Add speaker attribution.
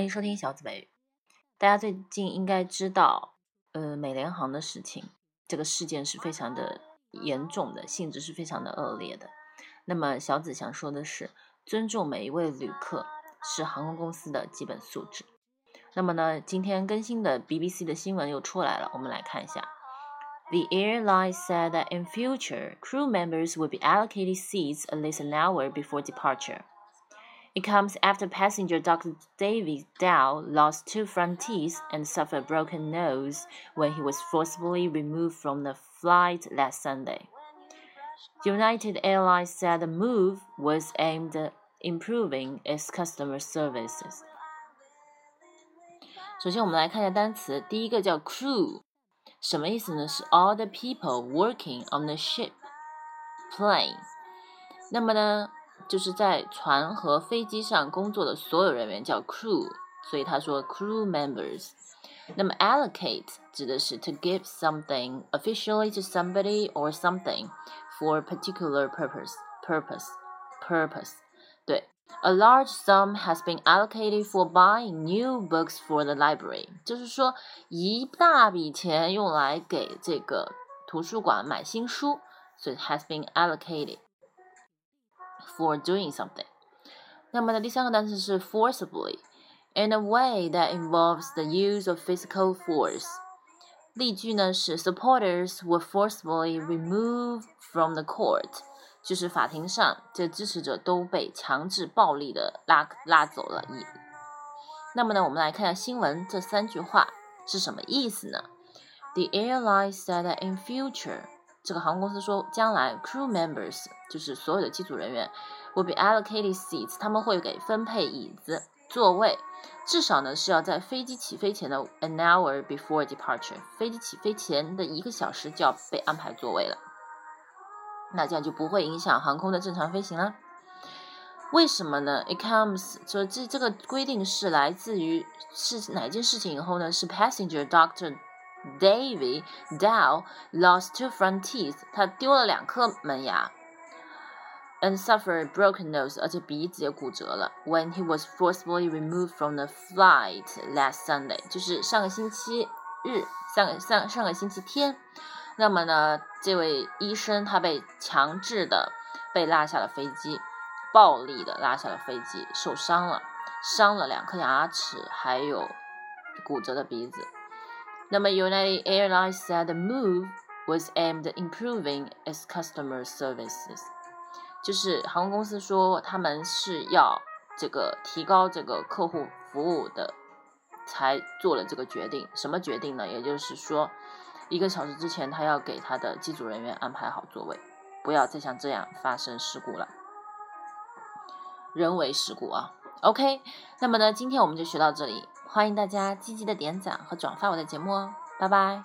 Speaker 1: 欢迎收听小紫美语。大家最近应该知道，呃，美联航的事情，这个事件是非常的严重的，性质是非常的恶劣的。那么小紫想说的是，尊重每一位旅客是航空公司的基本素质。那么呢，今天更新的 BBC 的新闻又出来了，我们来看一下。The airline said that in future, crew members will be allocated seats at least an hour before departure. It comes after passenger Dr. David Dow lost two front teeth and suffered a broken nose when he was forcibly removed from the flight last Sunday. United Airlines said the move was aimed at improving its customer services. 首先，我们来看一下单词。第一个叫 crew，什么意思呢？是 all the people working on the ship, plane。那么呢， 就是在船和飞机上工作的所有人员叫 crew，所以他说 crew members。那么 allocate 指的是 to give something officially to somebody or something for a particular purpose purpose purpose。对，a large sum has been allocated for buying new books for the library，就是说一大笔钱用来给这个图书馆买新书，所以 has been allocated。 for doing something。那么呢，第三个单词是 forcibly，in a way that involves the use of physical force。例句呢是 supporters were forcibly removed from the court，就是法庭上这支持者都被强制暴力的拉拉走了。一，那么呢，我们来看一下新闻这三句话是什么意思呢？The airline said that in future 这个航空公司说，将来 crew members 就是所有的机组人员 will be allocated seats，他们会给分配椅子座位，至少呢是要在飞机起飞前的 an hour before departure，飞机起飞前的一个小时就要被安排座位了。那这样就不会影响航空的正常飞行了。为什么呢？It comes 说这这个规定是来自于是哪件事情以后呢？是 passenger doctor。David Dow lost two front teeth，他丢了两颗门牙，and suffered broken nose，而且鼻子也骨折了。When he was forcibly removed from the flight last Sunday，就是上个星期日，上个上上个星期天。那么呢，这位医生他被强制的被拉下了飞机，暴力的拉下了飞机，受伤了，伤了两颗牙齿，还有骨折的鼻子。那么，United Airlines said the move was aimed at improving its customer services，就是航空公司说他们是要这个提高这个客户服务的，才做了这个决定。什么决定呢？也就是说，一个小时之前他要给他的机组人员安排好座位，不要再像这样发生事故了，人为事故啊。OK，那么呢，今天我们就学到这里。欢迎大家积极的点赞和转发我的节目哦，拜拜。